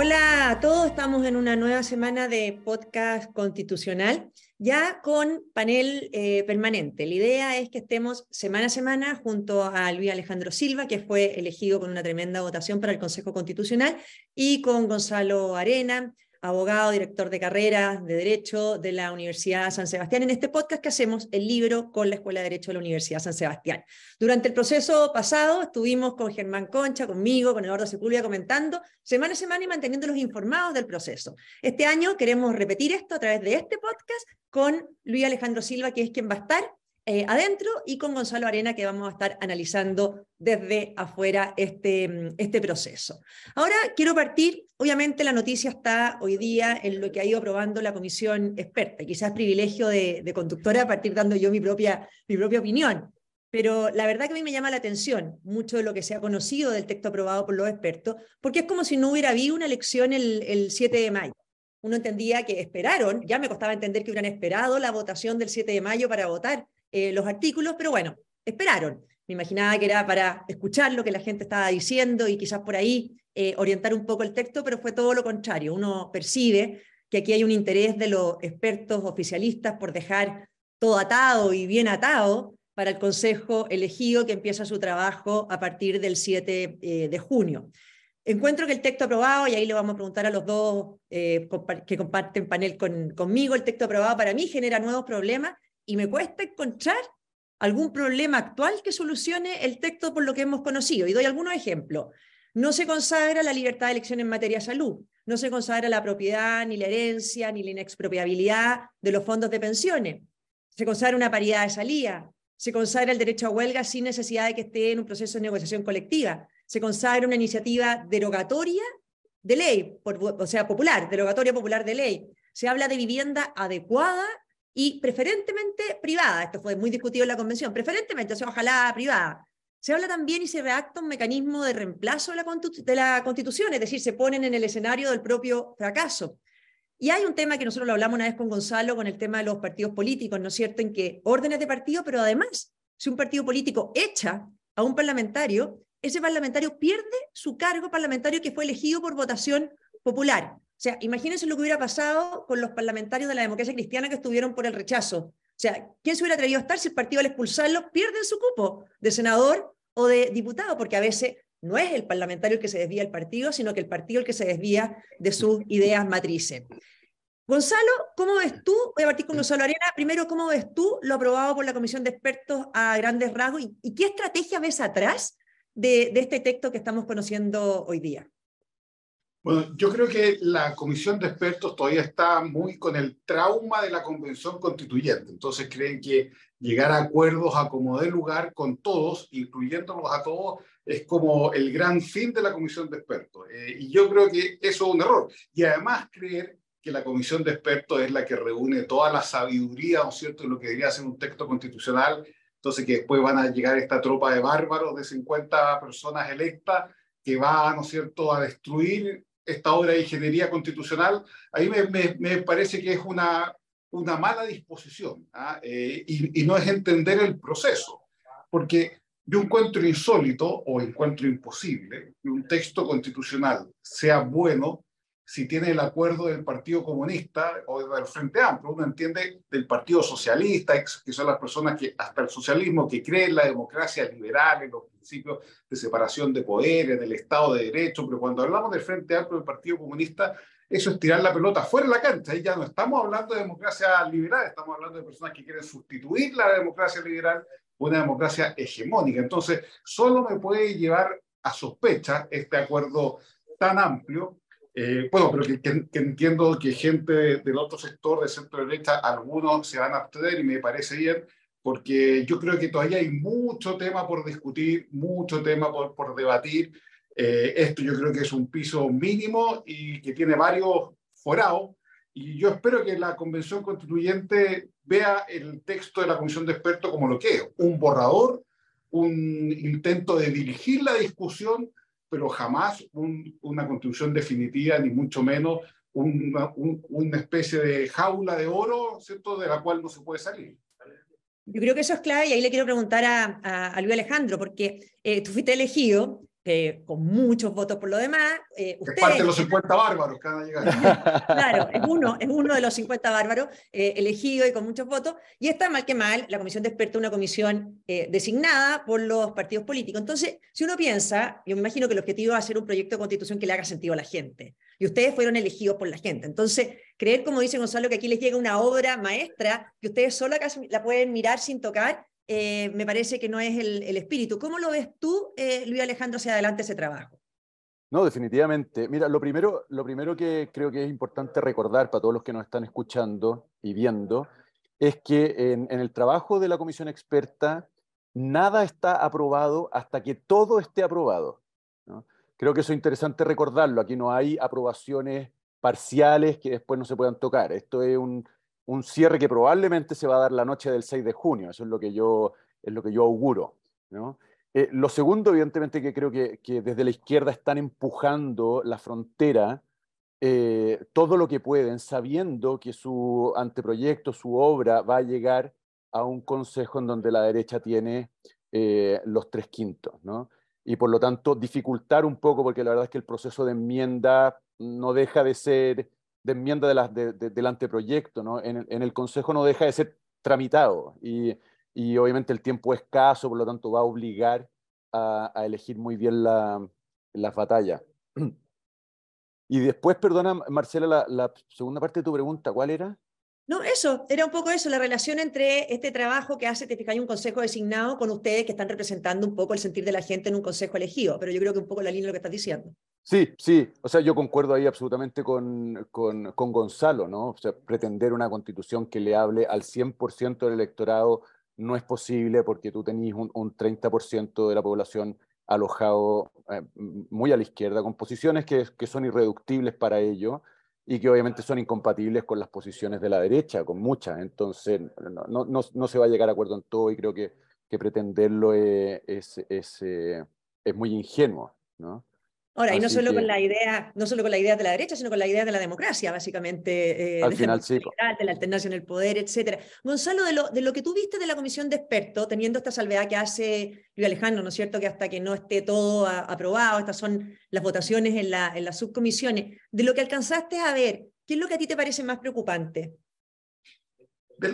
Hola a todos, estamos en una nueva semana de podcast constitucional, ya con panel eh, permanente. La idea es que estemos semana a semana junto a Luis Alejandro Silva, que fue elegido con una tremenda votación para el Consejo Constitucional, y con Gonzalo Arena, abogado, director de carrera de Derecho de la Universidad San Sebastián, en este podcast que hacemos el libro con la Escuela de Derecho de la Universidad San Sebastián. Durante el proceso pasado estuvimos con Germán Concha, conmigo, con Eduardo Sepúlveda comentando semana a semana y manteniéndolos informados del proceso. Este año queremos repetir esto a través de este podcast con Luis Alejandro Silva, que es quien va a estar eh, adentro y con Gonzalo Arena que vamos a estar analizando desde afuera este, mm, este proceso. Ahora quiero partir, obviamente la noticia está hoy día en lo que ha ido aprobando la comisión experta, quizás privilegio de, de conductora partir dando yo mi propia, mi propia opinión, pero la verdad que a mí me llama la atención mucho de lo que se ha conocido del texto aprobado por los expertos, porque es como si no hubiera habido una elección el, el 7 de mayo. Uno entendía que esperaron, ya me costaba entender que hubieran esperado la votación del 7 de mayo para votar, eh, los artículos, pero bueno, esperaron. Me imaginaba que era para escuchar lo que la gente estaba diciendo y quizás por ahí eh, orientar un poco el texto, pero fue todo lo contrario. Uno percibe que aquí hay un interés de los expertos oficialistas por dejar todo atado y bien atado para el Consejo elegido que empieza su trabajo a partir del 7 eh, de junio. Encuentro que el texto aprobado, y ahí le vamos a preguntar a los dos que comparten panel conmigo, el texto aprobado para mí genera nuevos problemas y me cuesta encontrar algún problema actual que solucione el texto por lo que hemos conocido. Y doy algunos ejemplos. No se consagra la libertad de elección en materia de salud, no se consagra la propiedad, ni la herencia, ni la inexpropiabilidad de los fondos de pensiones. Se consagra una paridad de salida, se consagra el derecho a huelga sin necesidad de que esté en un proceso de negociación colectiva, se consagra una iniciativa derogatoria de ley, o sea, popular, derogatoria popular de ley. Se habla de vivienda adecuada y preferentemente privada, esto fue muy discutido en la convención, preferentemente, o sea, ojalá privada. Se habla también y se redacta un mecanismo de reemplazo de la, de la constitución, es decir, se ponen en el escenario del propio fracaso. Y hay un tema que nosotros lo hablamos una vez con Gonzalo, con el tema de los partidos políticos, ¿no es cierto?, en que órdenes de partido, pero además, si un partido político echa a un parlamentario, ese parlamentario pierde su cargo parlamentario que fue elegido por votación popular. O sea, imagínense lo que hubiera pasado con los parlamentarios de la democracia cristiana que estuvieron por el rechazo. O sea, ¿quién se hubiera atrevido a estar si el partido al expulsarlo pierde su cupo de senador o de diputado? Porque a veces no es el parlamentario el que se desvía del partido, sino que el partido el que se desvía de sus ideas matrices. Gonzalo, ¿cómo ves tú? Voy a partir con Gonzalo Arena. Primero, ¿cómo ves tú lo aprobado por la Comisión de Expertos a grandes rasgos? ¿Y, qué estrategia ves atrás de este texto que estamos conociendo hoy día? Bueno, yo creo que la comisión de expertos todavía está muy con el trauma de la convención constituyente. Entonces creen que llegar a acuerdos a como dé lugar con todos, incluyéndolos a todos, es como el gran fin de la comisión de expertos. Eh, y yo creo que eso es un error. Y además creer que la comisión de expertos es la que reúne toda la sabiduría, ¿no es cierto?, de lo que debería ser un texto constitucional. Entonces que después van a llegar esta tropa de bárbaros de 50 personas electas que va, ¿no es cierto?, a destruir esta obra de ingeniería constitucional, ahí me, me, parece que es una, una mala disposición ¿ah? eh, y, y, no es entender el proceso, porque yo encuentro insólito o encuentro imposible que un texto constitucional sea bueno si tiene el acuerdo del Partido Comunista o del Frente Amplio. Uno entiende del Partido Socialista, que son las personas que hasta el socialismo, que creen en la democracia liberal, en los principios de separación de poderes, del Estado de Derecho, pero cuando hablamos del Frente Amplio del Partido Comunista, eso es tirar la pelota fuera de la cancha. Ahí ya no estamos hablando de democracia liberal, estamos hablando de personas que quieren sustituir la democracia liberal por una democracia hegemónica. Entonces, solo me puede llevar a sospecha este acuerdo tan amplio eh, bueno, pero que, entiendo que gente del otro sector, de centro derecha, algunos se van a abstener y me parece bien, porque yo creo que todavía hay mucho tema por discutir, mucho tema por, por debatir. Eh, esto yo creo que es un piso mínimo y que tiene varios forados. Y yo espero que la Convención Constituyente vea el texto de la Comisión de Expertos como lo que es, un borrador, un intento de dirigir la discusión pero jamás una constitución definitiva, ni mucho menos una, especie de jaula de oro, ¿cierto?, de la cual no se puede salir. Yo creo que eso es clave y ahí le quiero preguntar a, a, Luis Alejandro, porque eh, tú fuiste elegido con muchos votos por lo demás. Eh, es parte de los 50 bárbaros que van a llegar. claro, es uno, es uno de los 50 bárbaros eh, elegido y con muchos votos. Y está mal que mal, la comisión de expertos una comisión eh, designada por los partidos políticos. Entonces, si uno piensa, yo me imagino que el objetivo es hacer un proyecto de constitución que le haga sentido a la gente. Y ustedes fueron elegidos por la gente. Entonces, creer, como dice Gonzalo, que aquí les llega una obra maestra que ustedes solo la pueden mirar sin tocar, eh, me parece que no es el, espíritu. ¿Cómo lo ves tú, eh, Luis Alejandro, hacia adelante ese trabajo? No, definitivamente. Mira, lo primero, lo primero que creo que es importante recordar para todos los que nos están escuchando y viendo es que en, el trabajo de la comisión experta nada está aprobado hasta que todo esté aprobado. Creo que eso es interesante recordarlo. Aquí no hay aprobaciones parciales que después no se puedan tocar. Esto es un, un cierre que probablemente se va a dar la noche del 6 de junio, eso es lo que yo, es lo que yo auguro. Eh, lo segundo, evidentemente, que creo que, desde la izquierda están empujando la frontera eh, todo lo que pueden, sabiendo que su anteproyecto, su obra, va a llegar a un consejo en donde la derecha tiene eh, los tres quintos. Y por lo tanto, dificultar un poco, porque la verdad es que el proceso de enmienda no deja de ser de enmienda de del anteproyecto, ¿no? En, el Consejo no deja de ser tramitado y, y, obviamente el tiempo es escaso, por lo tanto va a obligar a, elegir muy bien la, la batalla. Y después, perdona, Marcela, la, la segunda parte de tu pregunta, ¿cuál era? No, eso, era un poco eso, la relación entre este trabajo que hace, te fijáis, un consejo designado con ustedes que están representando un poco el sentir de la gente en un consejo elegido, pero yo creo que un poco la línea de lo que estás diciendo. Sí, sí, o sea, yo concuerdo ahí absolutamente con, con, con Gonzalo, ¿no? O sea, pretender una constitución que le hable al 100% del electorado no es posible porque tú tenés un, un 30% de la población alojado eh, muy a la izquierda, con posiciones que, que son irreductibles para ello y que obviamente son incompatibles con las posiciones de la derecha, con muchas. Entonces, no, no, no se va a llegar a acuerdo en todo y creo que, que pretenderlo es, es, es, eh, es muy ingenuo. ¿no? Ahora, y no solo, con la idea, no solo con la idea de la derecha, sino con la idea de la democracia, básicamente, eh, Al de, final, sí. de la alternancia en el poder, etc. Gonzalo, de lo, de lo que tú viste de la comisión de expertos, teniendo esta salvedad que hace Luis Alejandro, ¿no es cierto?, que hasta que no esté todo aprobado, estas son las votaciones en, la, en las subcomisiones, de lo que alcanzaste a ver, ¿qué es lo que a ti te parece más preocupante?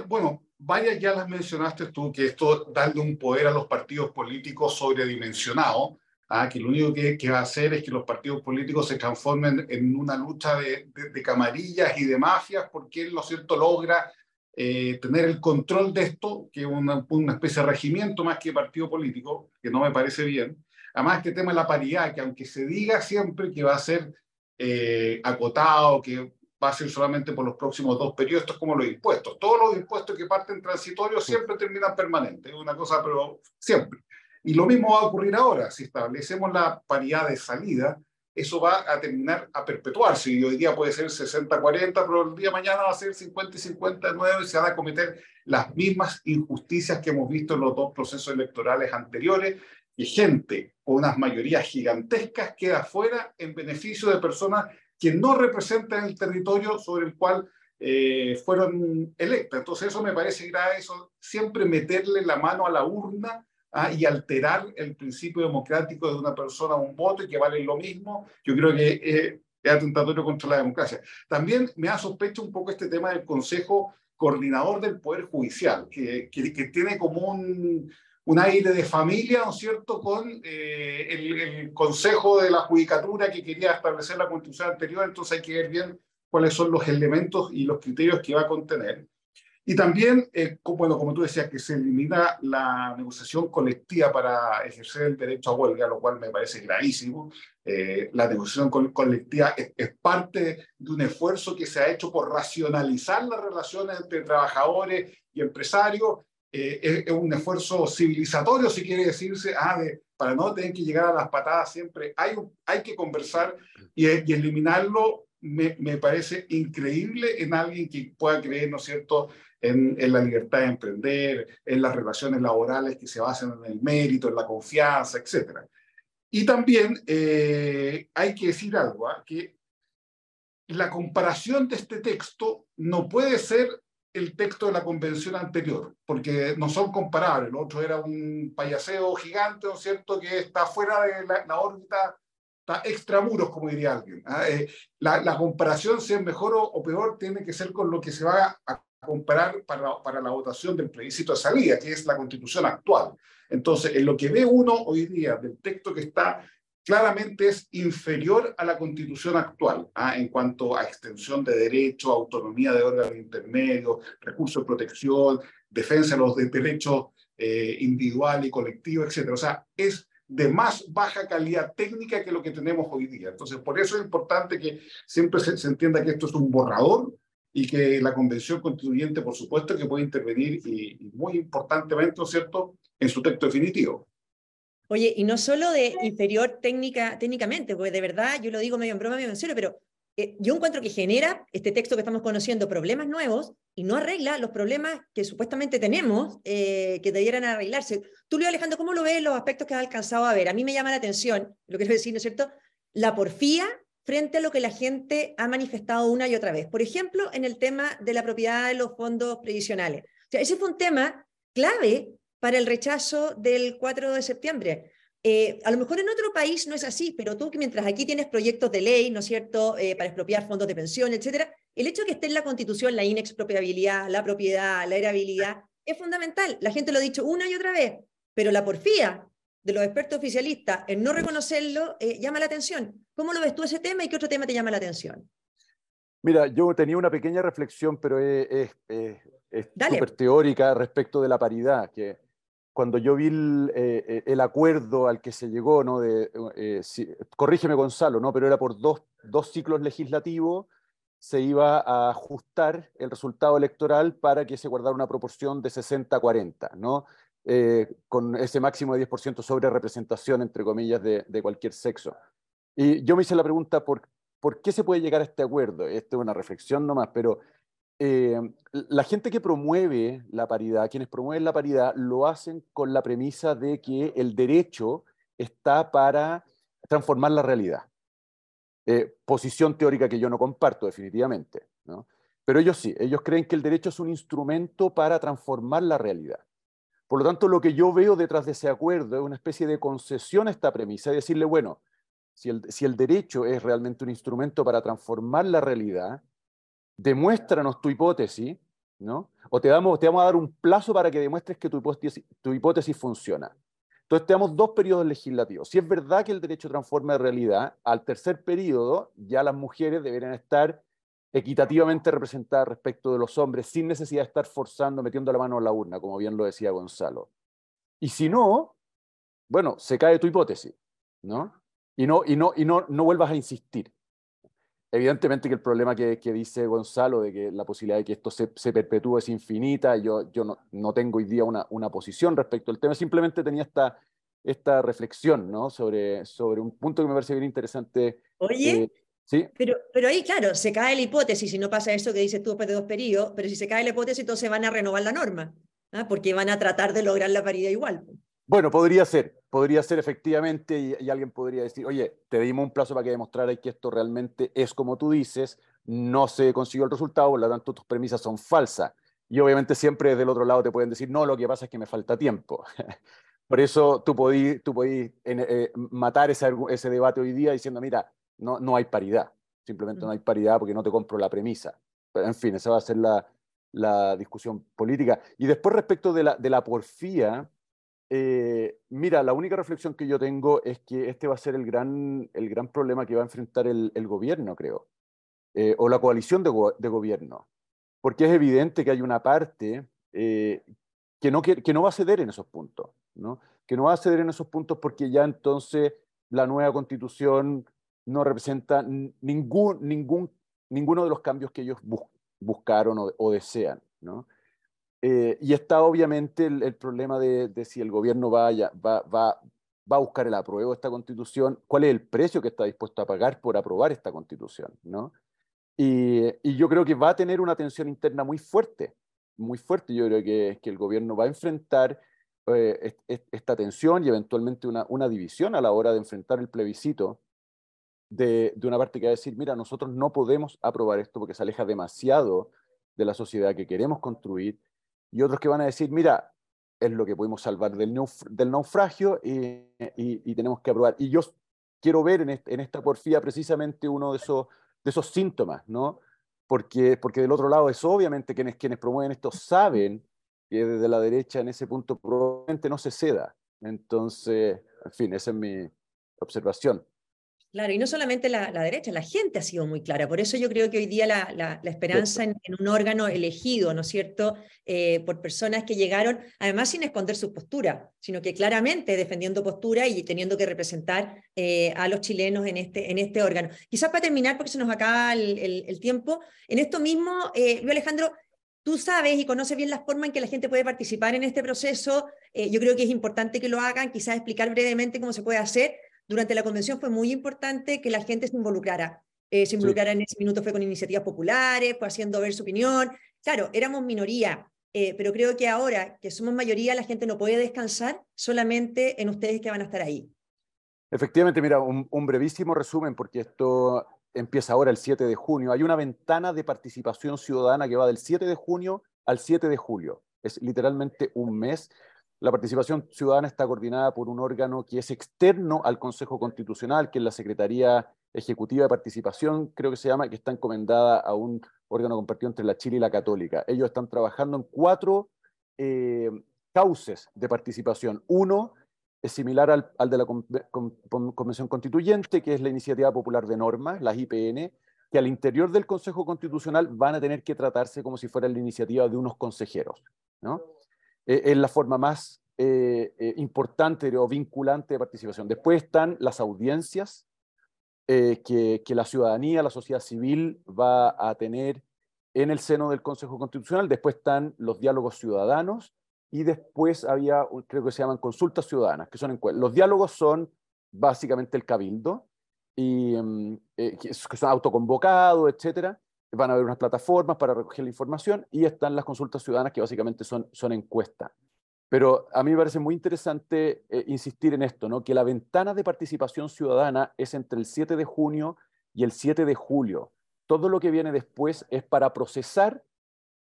bueno, varias ya las mencionaste tú, que esto darle un poder a los partidos políticos sobredimensionado, Ah, que lo único que, que, va a hacer es que los partidos políticos se transformen en una lucha de, de, camarillas y de mafias, porque él, lo cierto, logra eh, tener el control de esto, que es una, una, especie de regimiento más que partido político, que no me parece bien. Además, este tema de la paridad, que aunque se diga siempre que va a ser eh, acotado, que va a ser solamente por los próximos dos periodos, esto es como los impuestos. Todos los impuestos que parten transitorios siempre terminan permanentes, es una cosa, pero siempre. Y lo mismo va a ocurrir ahora. Si establecemos la paridad de salida, eso va a terminar a perpetuarse. Y hoy día puede ser 60-40, pero el día de mañana va a ser 50-59 y se van a cometer las mismas injusticias que hemos visto en los dos procesos electorales anteriores. Y gente con unas mayorías gigantescas queda fuera en beneficio de personas que no representan el territorio sobre el cual eh, fueron electas. Entonces eso me parece grave, eso siempre meterle la mano a la urna ¿ah? y alterar el principio democrático de una persona un voto y que vale lo mismo, yo creo que eh, es atentatorio contra la democracia. También me ha sospecho un poco este tema del Consejo Coordinador del Poder Judicial, que, que, tiene como un, un, aire de familia, ¿no es cierto?, con eh, el, el, Consejo de la Judicatura que quería establecer la constitución anterior, entonces hay que ver bien cuáles son los elementos y los criterios que va a contener. Y también, eh, bueno, como tú decías, que se elimina la negociación colectiva para ejercer el derecho a huelga, lo cual me parece gravísimo. Eh, la negociación colectiva es, parte de un esfuerzo que se ha hecho por racionalizar las relaciones entre trabajadores y empresarios. Eh, es, un esfuerzo civilizatorio, si quiere decirse, ah, de, para no tener que llegar a las patadas siempre. Hay, hay que conversar y, y eliminarlo me, me, parece increíble en alguien que pueda creer, ¿no es cierto?, en, en, la libertad de emprender, en las relaciones laborales que se basan en el mérito, en la confianza, etc. Y también eh, hay que decir algo, ¿eh? que la comparación de este texto no puede ser el texto de la convención anterior, porque no son comparables. El otro era un payaseo gigante, ¿no es cierto?, que está fuera de la, órbita, está extramuros, como diría alguien. ¿ah? Eh, la, comparación, si es mejor o, peor, tiene que ser con lo que se va a comparar para, para la votación del plebiscito de salida, que es la constitución actual. Entonces, en lo que ve uno hoy día del texto que está claramente es inferior a la constitución actual ¿ah? en cuanto a extensión de derechos, autonomía de órganos intermedios, recursos de protección, defensa de los derechos eh, individual y colectivo, etc. O sea, es de más baja calidad técnica que lo que tenemos hoy día. Entonces, por eso es importante que siempre se, se entienda que esto es un borrador y que la convención constituyente, por supuesto, que puede intervenir y, y muy importantemente, ¿no es cierto?, en su texto definitivo. Oye, y no solo de inferior técnica, técnicamente, porque de verdad, yo lo digo medio en broma, medio en serio, pero eh, yo encuentro que genera este texto que estamos conociendo problemas nuevos y no arregla los problemas que supuestamente tenemos eh, que debieran arreglarse. Tú, Luis Alejandro, ¿cómo lo ves los aspectos que has alcanzado a ver? A mí me llama la atención, lo quiero decir, ¿no es cierto? La porfía frente a lo que la gente ha manifestado una y otra vez. Por ejemplo, en el tema de la propiedad de los fondos previsionales. O sea, ese fue un tema clave para el rechazo del 4 de septiembre. Eh, a lo mejor en otro país no es así, pero tú mientras aquí tienes proyectos de ley, ¿no es cierto?, eh, para expropiar fondos de pensión, etcétera, el hecho de que esté en la Constitución la inexpropiabilidad, la propiedad, la herabilidad, es fundamental. La gente lo ha dicho una y otra vez, pero la porfía de los expertos oficialistas en no reconocerlo eh, llama la atención. ¿Cómo lo ves tú ese tema y qué otro tema te llama la atención? Mira, yo tenía una pequeña reflexión, pero es súper teórica respecto de la paridad, que cuando yo vi eh, eh, el, acuerdo al que se llegó, ¿no? De, eh, corrígeme Gonzalo, ¿no? pero era por dos, dos, ciclos legislativos, se iba a ajustar el resultado electoral para que se guardara una proporción de 60-40, ¿no? Con ese máximo de 10% sobre representación, entre comillas, de, cualquier sexo. Y yo me hice la pregunta, ¿por, ¿por qué se puede llegar a este acuerdo? Esta es una reflexión nomás, pero eh, la gente que promueve la paridad, quienes promueven la paridad, lo hacen con la premisa de que el derecho está para transformar la realidad. Eh, posición teórica que yo no comparto definitivamente, pero ellos sí, ellos creen que el derecho es un instrumento para transformar la realidad. Por lo tanto, lo que yo veo detrás de ese acuerdo es una especie de concesión a esta premisa, y decirle, bueno, si el, si el derecho es realmente un instrumento para transformar la realidad, demuéstranos tu hipótesis, ¿no? O te, damos, te vamos a dar un plazo para que demuestres que tu hipótesis, tu hipótesis funciona. Entonces, te damos dos periodos legislativos. Si es verdad que el derecho transforma de realidad, al tercer periodo ya las mujeres deberían estar equitativamente representadas respecto de los hombres, sin necesidad de estar forzando, metiendo la mano en la urna, como bien lo decía Gonzalo. Y si no, bueno, se cae tu hipótesis, ¿no? Y no, y no, y no, no vuelvas a insistir. Evidentemente que el problema que, dice Gonzalo de que la posibilidad de que esto se, perpetúe es infinita, yo, yo no, tengo hoy día una, una, posición respecto al tema, simplemente tenía esta, esta reflexión ¿no? sobre, sobre un punto que me parece bien interesante. Oye, eh, ¿sí? pero, pero ahí, claro, se cae la hipótesis, si no pasa eso que dices tú después de dos periodos, pero si se cae la hipótesis, entonces van a renovar la norma, ¿ah? porque van a tratar de lograr la paridad igual. Bueno, podría ser, podría ser efectivamente, y, alguien podría decir, oye, te dimos un plazo para que demostraras que esto realmente es como tú dices, no se consiguió el resultado, por lo tanto tus premisas son falsas. Y obviamente siempre del otro lado te pueden decir, no, lo que pasa es que me falta tiempo. por eso tú podís, tú eh, matar ese, ese debate hoy día diciendo, mira, no, no hay paridad, simplemente no hay paridad porque no te compro la premisa. Pero, en fin, esa va a ser la, la discusión política. Y después respecto de la, de la porfía, eh, mira, la única reflexión que yo tengo es que este va a ser el gran, el gran problema que va a enfrentar el, gobierno, creo, eh, o la coalición de, gobierno, porque es evidente que hay una parte eh, que, no, que, no va a ceder en esos puntos, ¿no? que no va a ceder en esos puntos porque ya entonces la nueva constitución no representa ningún, ningún, ninguno de los cambios que ellos buscaron o, desean. ¿no? Eh, y está obviamente el, problema de, si el gobierno vaya, va, va, va, a buscar el apruebo de esta constitución, cuál es el precio que está dispuesto a pagar por aprobar esta constitución. ¿no? Y, y yo creo que va a tener una tensión interna muy fuerte, muy fuerte. Yo creo que, que el gobierno va a enfrentar eh, esta tensión y eventualmente una, una división a la hora de enfrentar el plebiscito de, una parte que va a decir, mira, nosotros no podemos aprobar esto porque se aleja demasiado de la sociedad que queremos construir, y otros que van a decir, mira, es lo que pudimos salvar del, naufragio y, tenemos que aprobar. Y yo quiero ver en, esta porfía precisamente uno de esos, de esos síntomas, ¿no? Porque, porque del otro lado es obviamente quienes, quienes promueven esto saben que desde la derecha en ese punto probablemente no se ceda. Entonces, en fin, esa es mi observación. Claro, y no solamente la, derecha, la gente ha sido muy clara. Por eso yo creo que hoy día la, esperanza en, un órgano elegido, ¿no es cierto?, eh, por personas que llegaron, además sin esconder su postura, sino que claramente defendiendo postura y teniendo que representar eh, a los chilenos en este, en este órgano. Quizás para terminar, porque se nos acaba el, tiempo, en esto mismo, eh, Luis Alejandro, tú sabes y conoces bien la forma en que la gente puede participar en este proceso. yo creo que es importante que lo hagan, quizás explicar brevemente cómo se puede hacer durante la convención fue muy importante que la gente se involucrara. Eh, se involucrara en ese minuto, fue con iniciativas populares, fue haciendo ver su opinión. Claro, éramos minoría, eh, pero creo que ahora que somos mayoría, la gente no puede descansar solamente en ustedes que van a estar ahí. Efectivamente, mira, un, un brevísimo resumen, porque esto empieza ahora el 7 de junio. Hay una ventana de participación ciudadana que va del 7 de junio al 7 de julio. Es literalmente un mes la participación ciudadana está coordinada por un órgano que es externo al Consejo Constitucional, que es la Secretaría Ejecutiva de Participación, creo que se llama, que está encomendada a un órgano compartido entre la Chile y la Católica. Ellos están trabajando en cuatro eh, cauces de participación. Uno es similar al, de la Convención Constituyente, que es la Iniciativa Popular de Normas, las IPN, que al interior del Consejo Constitucional van a tener que tratarse como si fuera la iniciativa de unos consejeros. ¿no? Eh, es la forma más eh, eh, importante o vinculante de participación. Después están las audiencias que, la ciudadanía, la sociedad civil va a tener en el seno del Consejo Constitucional. Después están los diálogos ciudadanos y después había, creo que se llaman consultas ciudadanas, que son Los diálogos son básicamente el cabildo, y, mm, que son autoconvocados, etcétera van a haber unas plataformas para recoger la información y están las consultas ciudadanas que básicamente son, son encuestas. Pero a mí me parece muy interesante eh, insistir en esto, ¿no? que la ventana de participación ciudadana es entre el 7 de junio y el 7 de julio. Todo lo que viene después es para procesar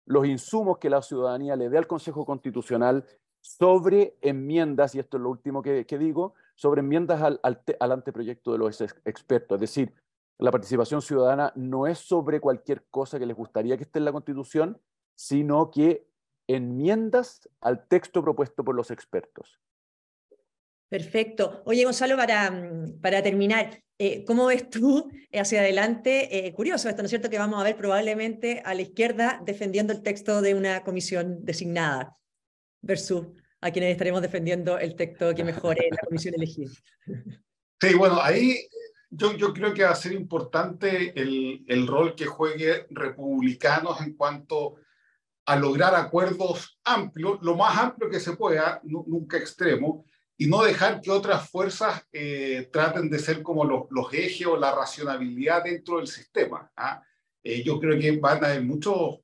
los insumos que la ciudadanía le dé al Consejo Constitucional sobre enmiendas, y esto es lo último que, digo, sobre enmiendas al, al, al anteproyecto de los expertos. Es decir, la participación ciudadana no es sobre cualquier cosa que les gustaría que esté en la Constitución, sino que enmiendas al texto propuesto por los expertos. Perfecto. Oye, Gonzalo, para, para terminar, eh, ¿cómo ves tú hacia adelante? Eh, curioso esto, ¿no es cierto? Que vamos a ver probablemente a la izquierda defendiendo el texto de una comisión designada versus a quienes estaremos defendiendo el texto que mejore la comisión elegida. Sí, bueno, ahí yo, yo, creo que va a ser importante el, el, rol que juegue republicanos en cuanto a lograr acuerdos amplios, lo más amplio que se pueda, nunca extremo, y no dejar que otras fuerzas eh, traten de ser como los, los, ejes o la racionalidad dentro del sistema. ¿ah? Eh, yo creo que van a haber muchos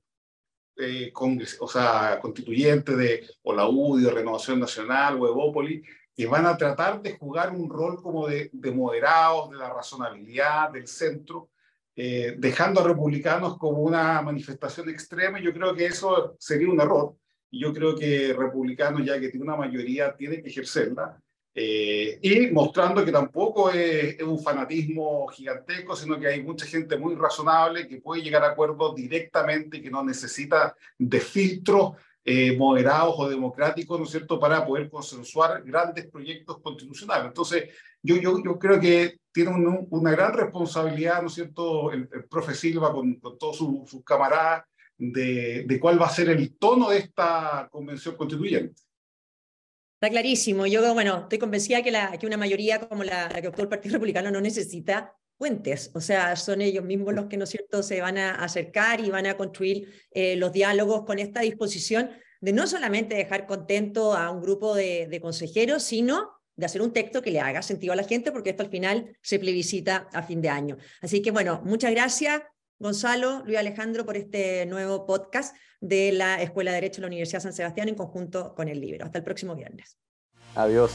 eh, o sea, constituyentes de o la UDI, Renovación Nacional, o Evópolis, que van a tratar de jugar un rol como de, de moderados, de la razonabilidad, del centro, eh, dejando a republicanos como una manifestación extrema, y yo creo que eso sería un error, y yo creo que republicanos, ya que tiene una mayoría, tiene que ejercerla, eh, y mostrando que tampoco es, es, un fanatismo gigantesco, sino que hay mucha gente muy razonable que puede llegar a acuerdos directamente, que no necesita de filtros eh, moderados o democráticos, ¿no es cierto?, para poder consensuar grandes proyectos constitucionales. Entonces, yo, yo, yo creo que tiene una gran responsabilidad, ¿no es cierto?, el, profe Silva con, todos sus camaradas de, de cuál va a ser el tono de esta convención constituyente. Está clarísimo. Yo, bueno, estoy convencida que, la, que una mayoría como la, que optó el Partido Republicano no necesita puentes, o sea, son ellos mismos los que, ¿no es cierto?, se van a acercar y van a construir eh, los diálogos con esta disposición de no solamente dejar contento a un grupo de, de, consejeros, sino de hacer un texto que le haga sentido a la gente, porque esto al final se plebiscita a fin de año. Así que bueno, muchas gracias, Gonzalo, Luis Alejandro, por este nuevo podcast de la Escuela de Derecho de la Universidad San Sebastián en conjunto con el libro. Hasta el próximo viernes. Adiós.